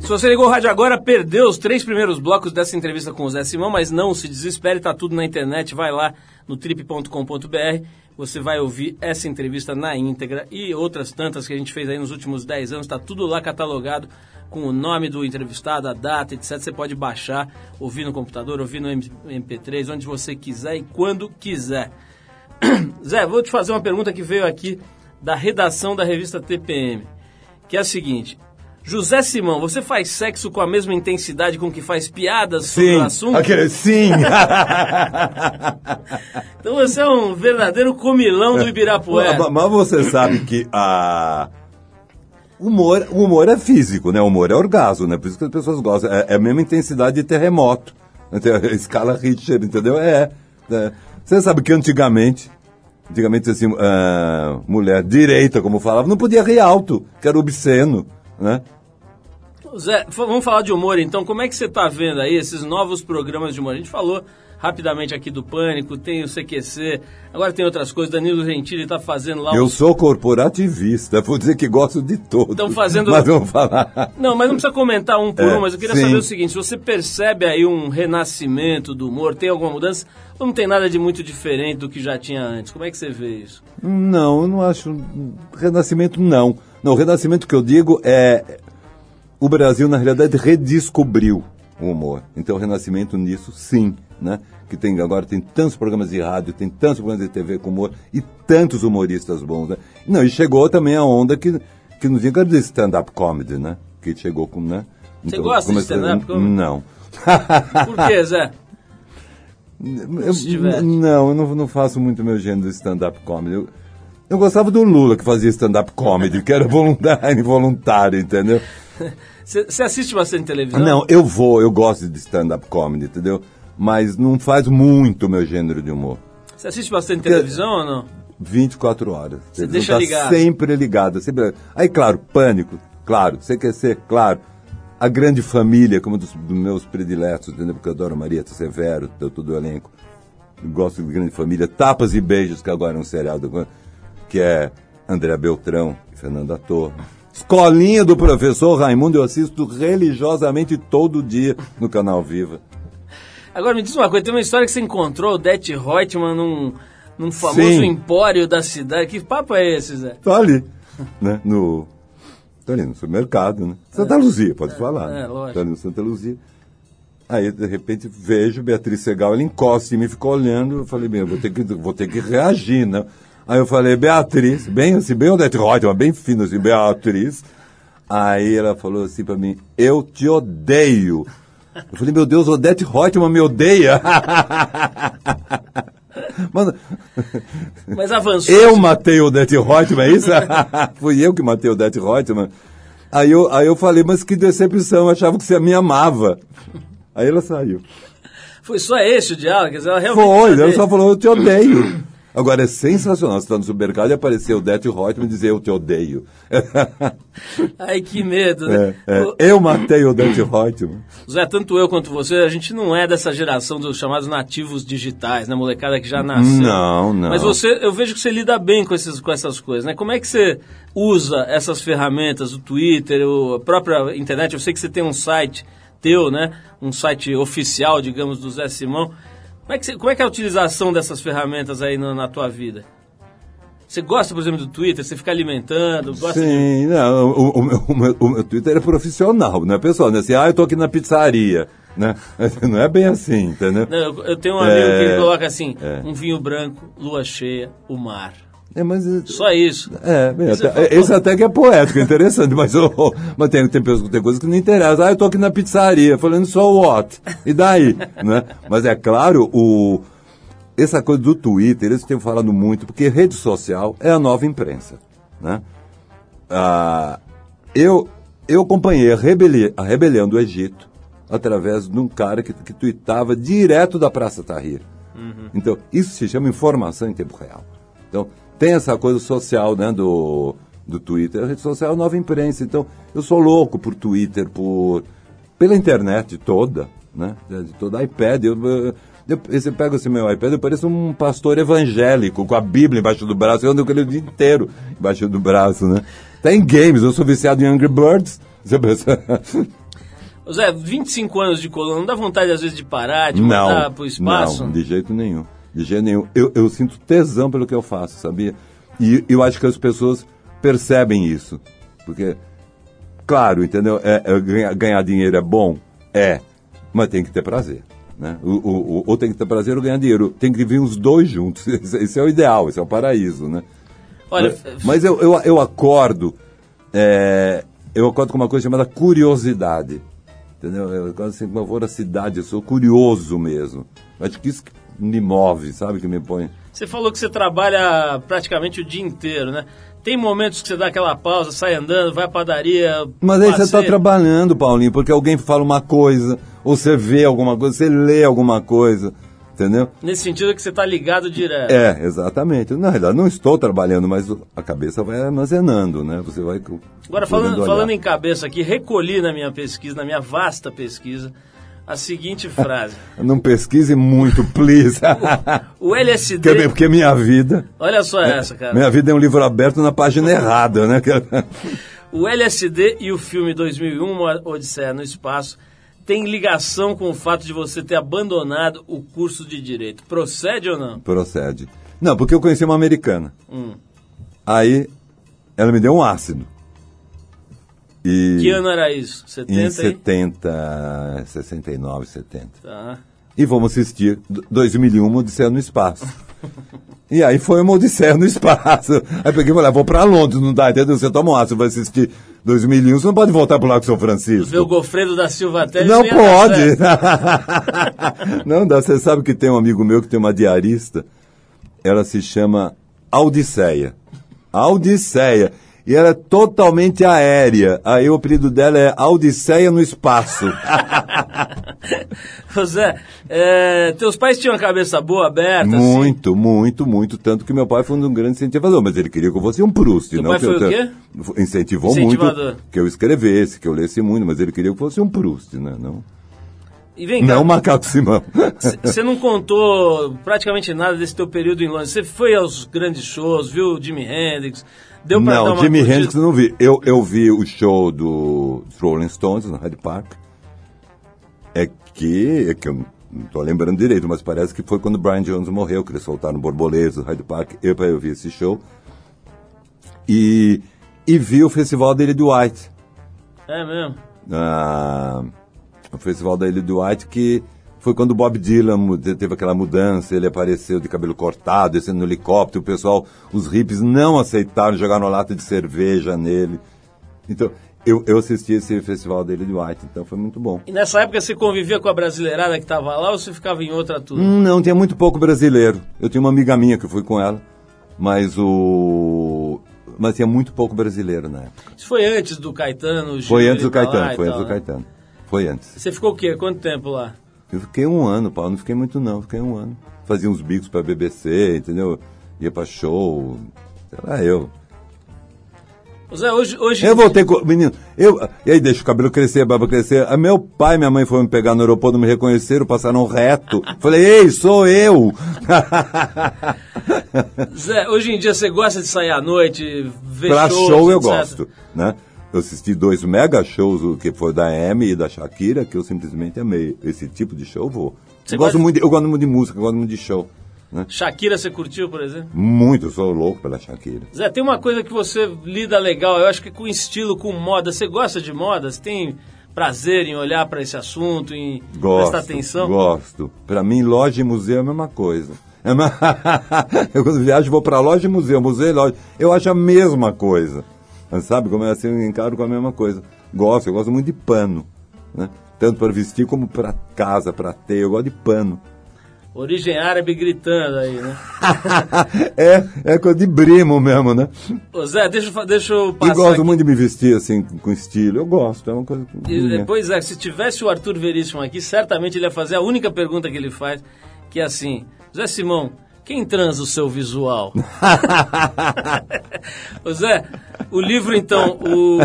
Se você ligou o rádio agora, perdeu os três primeiros blocos dessa entrevista com o Zé Simão, mas não se desespere, tá tudo na internet, vai lá no trip.com.br, você vai ouvir essa entrevista na íntegra e outras tantas que a gente fez aí nos últimos 10 anos, tá tudo lá catalogado com o nome do entrevistado, a data, etc. Você pode baixar, ouvir no computador, ouvir no MP3, onde você quiser e quando quiser. Zé, vou te fazer uma pergunta que veio aqui da redação da revista TPM, que é a seguinte: José Simão, você faz sexo com a mesma intensidade com que faz piadas sobre Sim, o assunto? aquele, sim. Então você é um verdadeiro comilão do Ibirapuera. Mas- Mas você sabe que a humor, o humor é físico, né? O humor é orgasmo, né? Por isso que as pessoas gostam. É, é a mesma intensidade de terremoto. A escala Richter, entendeu? É, é. Você sabe que antigamente, antigamente assim, ah, mulher direita, como falava, não podia rir alto, que era obsceno, né? Zé, vamos falar de humor então. Como é que você está vendo aí esses novos programas de humor? A gente falou rapidamente aqui do Pânico, tem o CQC, agora tem outras coisas. Danilo Gentili está fazendo lá Eu os- sou corporativista, vou dizer que gosto de todos. Tão fazendo- Mas vamos falar. Não, mas não precisa comentar um por É, um, mas eu queria sim. saber o seguinte: se você percebe aí um renascimento do humor, tem alguma mudança? Ou não tem nada de muito diferente do que já tinha antes? Como é que você vê isso? Não, eu não acho. Renascimento, não. Não, o renascimento que eu digo é. O Brasil, na realidade, redescobriu o humor. Então, o renascimento nisso, sim. Né? Que tem, agora tem tantos programas de rádio, tem tantos programas de TV com humor e tantos humoristas bons. Né? Não, e chegou também a onda que, que nos diga de stand-up comedy, né? Que chegou com. Né? Você gosta de stand-up comedy? Não. Por quê, Zé? Eu- não, eu não, não faço muito meu gênero de stand-up comedy. Eu, eu gostava do Lula que fazia stand-up comedy, que era voluntário, involuntário, entendeu? Você assiste bastante televisão? Não, eu vou, eu gosto de stand-up comedy, entendeu? Mas não faz muito o meu gênero de humor. Você assiste bastante televisão ou não? 24 horas. Você deixa tá ligado. sempre ligado. Sempre... Aí, claro, Pânico, claro. CQC, claro. A Grande Família, como dos, dos meus prediletos, entendeu? Porque eu adoro Maria Severo, todo, o elenco. Gosto de Grande Família. Tapas e Beijos, que agora é um seriado, que é André Beltrão e Fernanda Torre. Escolinha do Professor Raimundo, eu assisto religiosamente todo dia no canal Viva. Agora me diz uma coisa, tem uma história que você encontrou o Det Reutemann num, num famoso Sim. empório da cidade. Que papo é esse, Zé? Tô ali, né? No, tô ali no supermercado, né? Santa Luzia, pode falar. é, né? lógico. Tô ali no Santa Luzia. Aí, de repente, vejo Beatriz Segal, ela encosta em mim, ficou olhando, eu falei, bem, eu vou ter que, vou ter que reagir, né? Aí eu falei, Beatriz, bem assim, bem o Detroit, mas bem fino assim, Beatriz. Aí ela falou assim pra mim, eu te odeio. Eu falei, meu Deus, Odete Reutemann me odeia. Mano, Mas avançou. eu matei o Odete Reutemann, é isso? Fui eu que matei o Odete Reutemann. Aí eu, aí eu falei, mas que decepção, eu achava que você me amava. Aí ela saiu. Foi só esse o diálogo? Quer dizer, ela realmente. Foi, ela só falou, eu te odeio. Agora é sensacional, você está no supermercado e aparecer o Odete Reutemann e dizer, eu te odeio. Ai, que medo, né? É, é, eu matei o Odete Reutemann. Zé, tanto eu quanto você, a gente não é dessa geração dos chamados nativos digitais, né? Molecada que já nasceu. Não, não. Mas você, eu vejo que você lida bem com, esses, com essas coisas, né? Como é que você usa essas ferramentas, o Twitter, o- a própria internet? Eu sei que você tem um site teu, né? Um site oficial, digamos, do Zé Simão. Como é que, você- como é, que é a utilização dessas ferramentas aí na, na tua vida? Você gosta, por exemplo, do Twitter? Você fica alimentando? Gosta de... Sim, não, o, o, meu- o meu, o meu Twitter é profissional, não é pessoal, né? Assim, ah, eu tô aqui na pizzaria, né? Não é bem assim, entendeu? Não, eu, eu tenho um amigo É, que coloca assim, é. um vinho branco, lua cheia, o mar. É, mas... Só isso. É, Você até- esse até que é poético, interessante, mas, ô, mas tem, tem, tem coisas que não interessam. Ah, eu tô aqui na pizzaria, falando só what? E daí? né? Mas é claro, o, essa coisa do Twitter, eles têm falado muito, porque rede social é a nova imprensa. Né? Ah, eu, eu acompanhei a, rebeli- a rebelião do Egito através de um cara que, que tuitava direto da Praça Tahrir. Então, isso se chama informação em tempo real. Então, tem essa coisa social né, do, do Twitter. A rede social é a nova imprensa. Então, eu sou louco por Twitter, por pela internet toda, né? De toda iPad. Eu, eu, eu- você pega esse meu iPad, eu pareço um pastor evangélico com a Bíblia embaixo do braço. Eu ando com ele o dia inteiro embaixo do braço, né? Tem games, eu sou viciado em Angry Birds. Você pensa... Zé, 25 anos de coluna, não dá vontade às vezes de parar, de não, mandar pro espaço? não, de jeito nenhum. De jeito nenhum. Eu, eu sinto tesão pelo que eu faço, sabia? E eu acho que as pessoas percebem isso. Porque, claro, entendeu? É, é, ganhar, ganhar dinheiro é bom? É. Mas tem que ter prazer. Né? O, o- o- ou tem que ter prazer ou ganhar dinheiro. Tem que vir os dois juntos. Esse, é o ideal, esse é o paraíso, né? Olha, Mas, mas eu, eu, eu acordo, é, eu acordo com uma coisa chamada curiosidade. Entendeu? Eu acordo assim com uma voracidade, eu sou curioso mesmo. Acho que isso me move, sabe? Que me põe. você falou que você trabalha praticamente o dia inteiro, né? Tem momentos que você dá aquela pausa, sai andando, vai à padaria. Mas aí você está trabalhando, Paulinho, porque alguém fala uma coisa, ou você vê alguma coisa, você lê alguma coisa, entendeu? Nesse sentido que você tá ligado direto. É, exatamente. Na realidade, não estou trabalhando, mas a cabeça vai armazenando, né? Você vai. Agora, falando, falando em cabeça aqui, recolhi na minha pesquisa, na minha vasta pesquisa, a seguinte frase. Não pesquise muito, please. O LSD... porque, porque minha vida. Olha só essa, cara. Minha vida é um livro aberto na página errada, né? O LSD e o filme 2001, Uma Odisseia no Espaço, tem ligação com o fato de você ter abandonado o curso de Direito. Procede ou não? Procede. Não, porque eu conheci uma americana. Hum. Aí ela me deu um ácido. E Que ano era isso? em 70 aí? 70, 69, 70. Tá. E vamos assistir d- 2001, uma Odisseia no Espaço. e aí foi uma Odisseia no Espaço. Aí peguei e falei, ah, vou pra Londres, não dá, entendeu? Você toma um ácido, vai assistir 2001, você não pode voltar pro Lago São Francisco. Ver o Gofredo da Silva Teles Não pode. não dá. Você sabe que tem um amigo meu que tem uma diarista. Ela se chama Odisseia. Odisseia. E ela é totalmente aérea. Aí o apelido dela é Odisseia no espaço. José, é, teus pais tinham a cabeça boa, aberta? assim? muito, muito, muito. Tanto que meu pai foi um grande incentivador. Mas ele queria que eu fosse um Proust. Não pai que eu foi o quê? Incentivou muito que eu escrevesse, que eu lesse muito. Mas ele queria que eu fosse um Proust, né? Não, E vem cá, não Macaco Simão. Você não contou praticamente nada desse teu período em Londres. Você foi aos grandes shows, viu Jimi Hendrix? Deu pra não, Jimi? Hendrix eu não vi. Eu, eu vi o show do Rolling Stones no Hyde Park. É que, é que eu não tô lembrando direito, mas parece que foi quando o Brian Jones morreu, que eles soltaram borboletas no Hyde Park. Eu, eu vi esse show. E, e vi o festival dele do White. É mesmo? Ah, o festival da Ilha do White que foi quando o Bob Dylan teve aquela mudança, ele apareceu de cabelo cortado, descendo no helicóptero, o pessoal, os hippies não aceitaram jogar uma lata de cerveja nele. Então, eu, eu assisti esse festival dele de White, então foi muito bom. E nessa época você convivia com a brasileirada que tava lá ou você ficava em outra turma? Hum, Não, tinha muito pouco brasileiro. Eu tinha uma amiga minha que eu fui com ela, mas o. Mas tinha muito pouco brasileiro na época. Isso foi antes do Caetano? o Foi Gil antes do Caetano, foi tal, antes do né? Caetano. Foi antes. Você ficou o quê? Quanto tempo lá? Eu fiquei um ano, Paulo, não fiquei muito não, fiquei um ano. Fazia uns bicos pra BBC, entendeu? Ia pra show. Era eu. Ô Zé, hoje... hoje Eu voltei com. Menino, eu. E aí deixa o cabelo crescer, a barba crescer. Ah, Meu pai e minha mãe foram me pegar no aeroporto, me reconheceram, passaram reto. Falei, ei, sou eu! Zé, hoje em dia você gosta de sair à noite, ver pra shows, show eu etc? gosto, né? Eu assisti dois mega shows, que foi da Amy e da Shakira, que eu simplesmente amei. Esse tipo de show eu vou. Você Eu gosto, muito de, eu gosto muito de música, eu gosto muito de show. Né? Shakira você curtiu, por exemplo? Muito, eu sou louco pela Shakira. Zé, tem uma coisa que você lida legal, eu acho que com estilo, com moda. Você gosta de moda? Você tem prazer em olhar para esse assunto, em Gosto, prestar atenção? gosto. Pra mim, loja e museu é a mesma coisa. Eu quando viajo vou pra loja e museu, museu e loja. Eu acho a mesma coisa. Sabe como é assim, eu encaro com a mesma coisa. Gosto, eu gosto muito de pano. Né? Tanto para vestir como para casa, para ter. Eu gosto de pano. Origem árabe gritando aí, né? é, é coisa de brimo mesmo, né? Ô Zé, deixa, eu deixa eu E passar gosto aqui. muito de me vestir assim, com estilo. Eu gosto, é uma coisa. E. Pois é, se tivesse o Arthur Veríssimo aqui, certamente ele ia fazer a única pergunta que ele faz, que é assim, Zé Simão, quem transa o seu visual? Ô Zé, o livro então, o,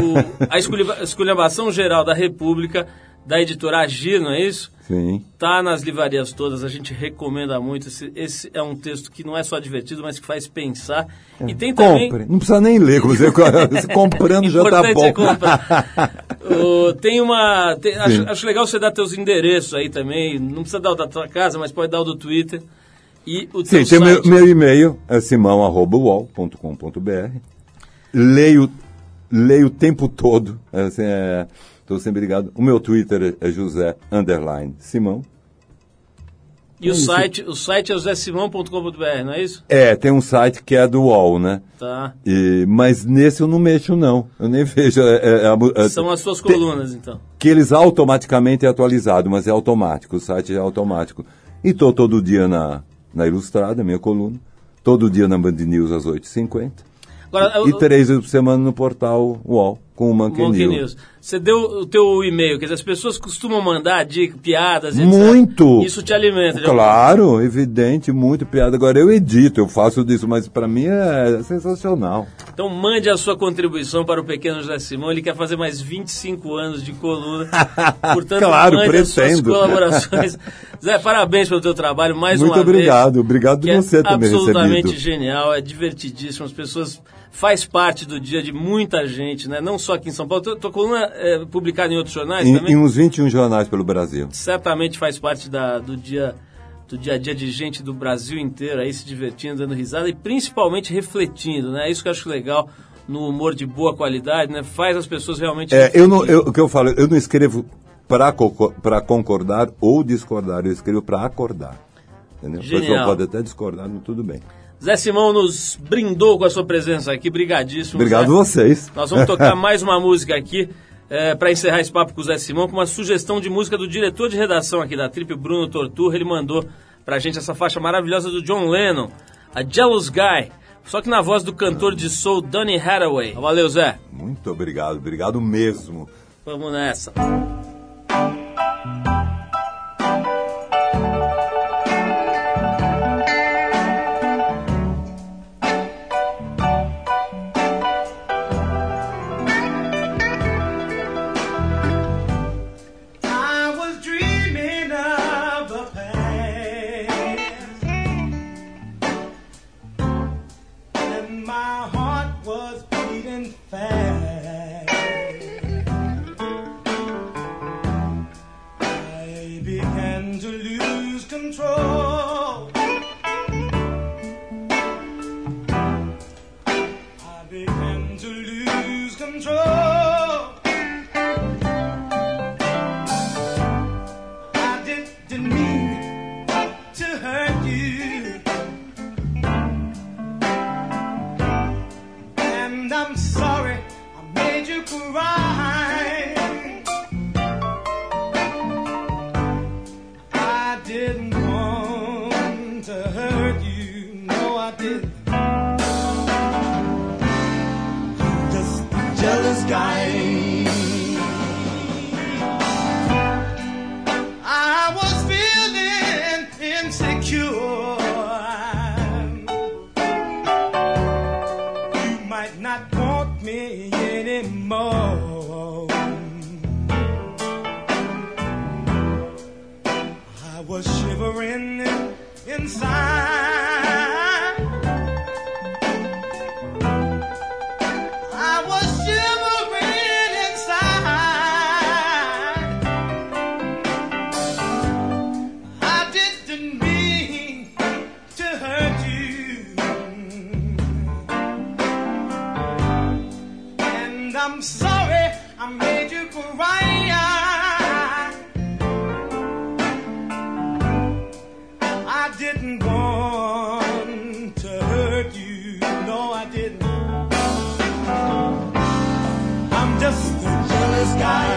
a esculhamba- esculhambação geral da República, da editora Agir, não é isso? Sim. Tá nas livrarias todas, a gente recomenda muito. Esse, esse é um texto que não é só divertido, mas que faz pensar. E tem também. Compre. Não precisa nem ler, você, você comprando já tá Importante bom. é comprar. Ô, tem uma. tem- acho, acho legal você dar teus endereços aí também. Não precisa dar o da tua casa, mas pode dar o do Twitter. E o Sim, tem meu, meu e-mail, é simão.uol.com.br. Leio, leio o tempo todo. Estou sempre ligado. O meu Twitter é José Underline Simão. E o site, o site é josésimão.com.br, não é isso? É, tem um site que é do UOL, né? Tá. E, mas nesse eu não mexo, não. Eu nem vejo. É, é, é, é, São as suas tem- colunas, então. que eles automaticamente é atualizado, mas é automático, o site é automático. E tô todo dia na, na Ilustrada, minha coluna, todo dia na Band News às 8h50, Agora, e o- três vezes por semana no portal UOL, com o Monkey, Monkey News. News. Você deu o teu e-mail, quer dizer, as pessoas costumam mandar dicas, piadas, etc. Muito! Isso te alimenta. Claro, evidente, muito piada. Agora eu edito, eu faço disso, mas para mim é sensacional. Então mande a sua contribuição para o pequeno José Simão. Ele quer fazer mais 25 anos de coluna. Portanto, Claro, mande as suas pretendo. colaborações. Zé, parabéns pelo teu trabalho mais Muito uma obrigado, vez. obrigado de que você é me absolutamente recebido. genial, é divertidíssimo. As pessoas faz parte do dia de muita gente, né? Não só aqui em São Paulo. Tua coluna é publicada em outros jornais Em, também? em uns 21 jornais pelo Brasil. certamente faz parte da- do dia do dia a dia de gente do Brasil inteiro aí se divertindo, dando risada e principalmente refletindo, né? É Isso que eu acho legal no humor de boa qualidade, né? Faz as pessoas realmente É, eu não, eu, o que eu falo, eu não escrevo para concordar ou discordar, eu escrevo para acordar. Entendeu? A pessoa pode até discordar, mas tudo bem. Zé Simão nos brindou com a sua presença aqui, brigadíssimo. Obrigado Zé. vocês. Nós vamos tocar mais uma música aqui para encerrar esse papo com o Zé Simão, com uma sugestão de música do diretor de redação aqui da Trip, Bruno Torturra. Ele mandou pra gente essa faixa maravilhosa do John Lennon, a Jealous Guy. Só que na voz do cantor de soul Donny Hathaway. Valeu, Zé. Muito obrigado, obrigado mesmo. Vamos nessa. To lose control. Jealous